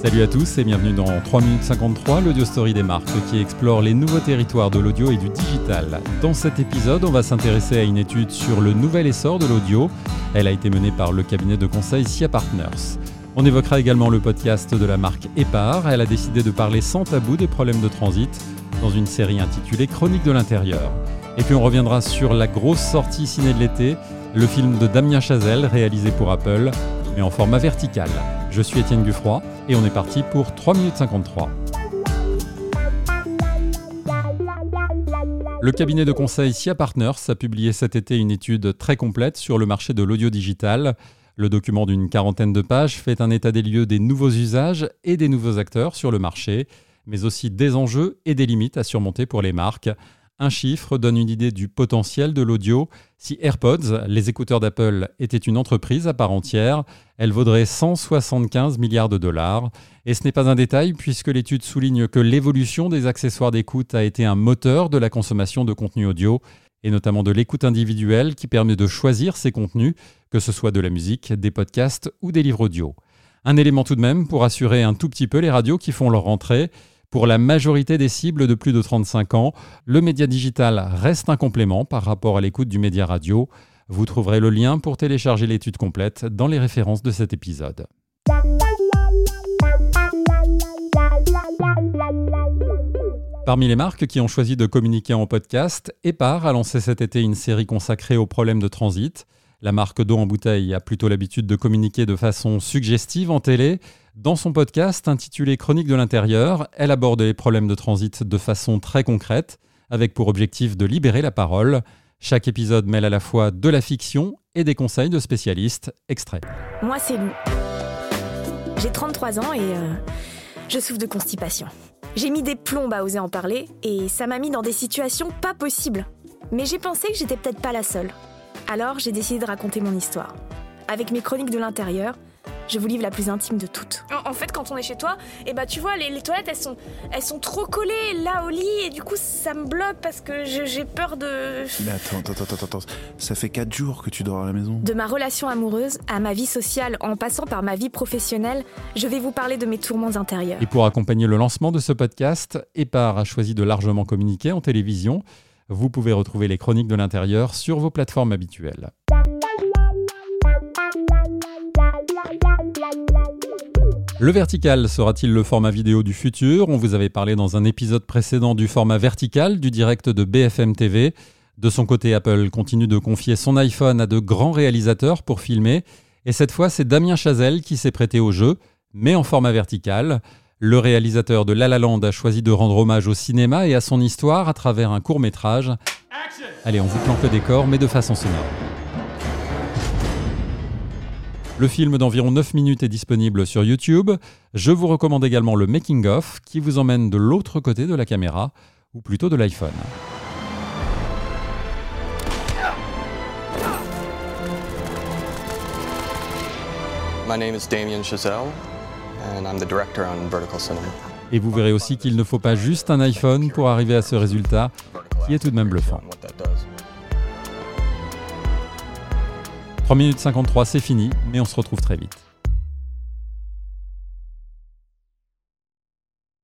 Salut à tous et bienvenue dans 3 minutes 53, l'audio story des marques qui explore les nouveaux territoires de l'audio et du digital. Dans cet épisode, on va s'intéresser à une étude sur le nouvel essor de l'audio. Elle a été menée par le cabinet de conseil SIA Partners. On évoquera également le podcast de la marque Epar. Elle a décidé de parler sans tabou des problèmes de transit dans une série intitulée Chronique de l'intérieur. Et puis on reviendra sur la grosse sortie ciné de l'été, le film de Damien Chazelle réalisé pour Apple, mais en format vertical. Je suis Étienne Guffroy et on est parti pour 3 minutes 53. Le cabinet de conseil SIA Partners a publié cet été une étude très complète sur le marché de l'audio digital. Le document d'une quarantaine de pages fait un état des lieux des nouveaux usages et des nouveaux acteurs sur le marché, mais aussi des enjeux et des limites à surmonter pour les marques. Un chiffre donne une idée du potentiel de l'audio. Si AirPods, les écouteurs d'Apple, étaient une entreprise à part entière, elle vaudrait 175 milliards de dollars. Et ce n'est pas un détail puisque l'étude souligne que l'évolution des accessoires d'écoute a été un moteur de la consommation de contenu audio et notamment de l'écoute individuelle qui permet de choisir ses contenus, que ce soit de la musique, des podcasts ou des livres audio. Un élément tout de même pour assurer un tout petit peu les radios qui font leur rentrée. Pour la majorité des cibles de plus de 35 ans, le média digital reste un complément par rapport à l'écoute du média radio. Vous trouverez le lien pour télécharger l'étude complète dans les références de cet épisode. Parmi les marques qui ont choisi de communiquer en podcast, Epar a lancé cet été une série consacrée aux problèmes de transit. La marque d'eau en bouteille a plutôt l'habitude de communiquer de façon suggestive en télé. Dans son podcast intitulé Chronique de l'intérieur, elle aborde les problèmes de transit de façon très concrète, avec pour objectif de libérer la parole. Chaque épisode mêle à la fois de la fiction et des conseils de spécialistes. Extrait. Moi, c'est Lou. J'ai 33 ans et euh, je souffre de constipation. J'ai mis des plombes à oser en parler et ça m'a mis dans des situations pas possibles. Mais j'ai pensé que j'étais peut-être pas la seule. Alors j'ai décidé de raconter mon histoire. Avec mes chroniques de l'intérieur, je vous livre la plus intime de toutes. En, en fait, quand on est chez toi, et bah tu vois, les, les toilettes elles sont, elles sont trop collées là au lit et du coup ça me bloque parce que j'ai peur de. Mais attends, attends, attends, attends, ça fait 4 jours que tu dors à la maison. De ma relation amoureuse à ma vie sociale en passant par ma vie professionnelle, je vais vous parler de mes tourments intérieurs. Et pour accompagner le lancement de ce podcast, Epar a choisi de largement communiquer en télévision. Vous pouvez retrouver les chroniques de l'intérieur sur vos plateformes habituelles. Le vertical sera-t-il le format vidéo du futur? On vous avait parlé dans un épisode précédent du format vertical du direct de BFM TV. De son côté, Apple continue de confier son iPhone à de grands réalisateurs pour filmer. Et cette fois, c'est Damien Chazelle qui s'est prêté au jeu, mais en format vertical. Le réalisateur de La La Land a choisi de rendre hommage au cinéma et à son histoire à travers un court métrage. Allez, on vous plante le décor, mais de façon sonore. Le film d'environ 9 minutes est disponible sur YouTube. Je vous recommande également le Making of qui vous emmène de l'autre côté de la caméra, ou plutôt de l'iPhone. And I'm the director on Vertical Cinema. Et vous verrez aussi qu'il ne faut pas juste un iPhone pour arriver à ce résultat, qui est tout de même bluffant. What that does. 3 minutes 53, c'est fini, mais on se retrouve très vite.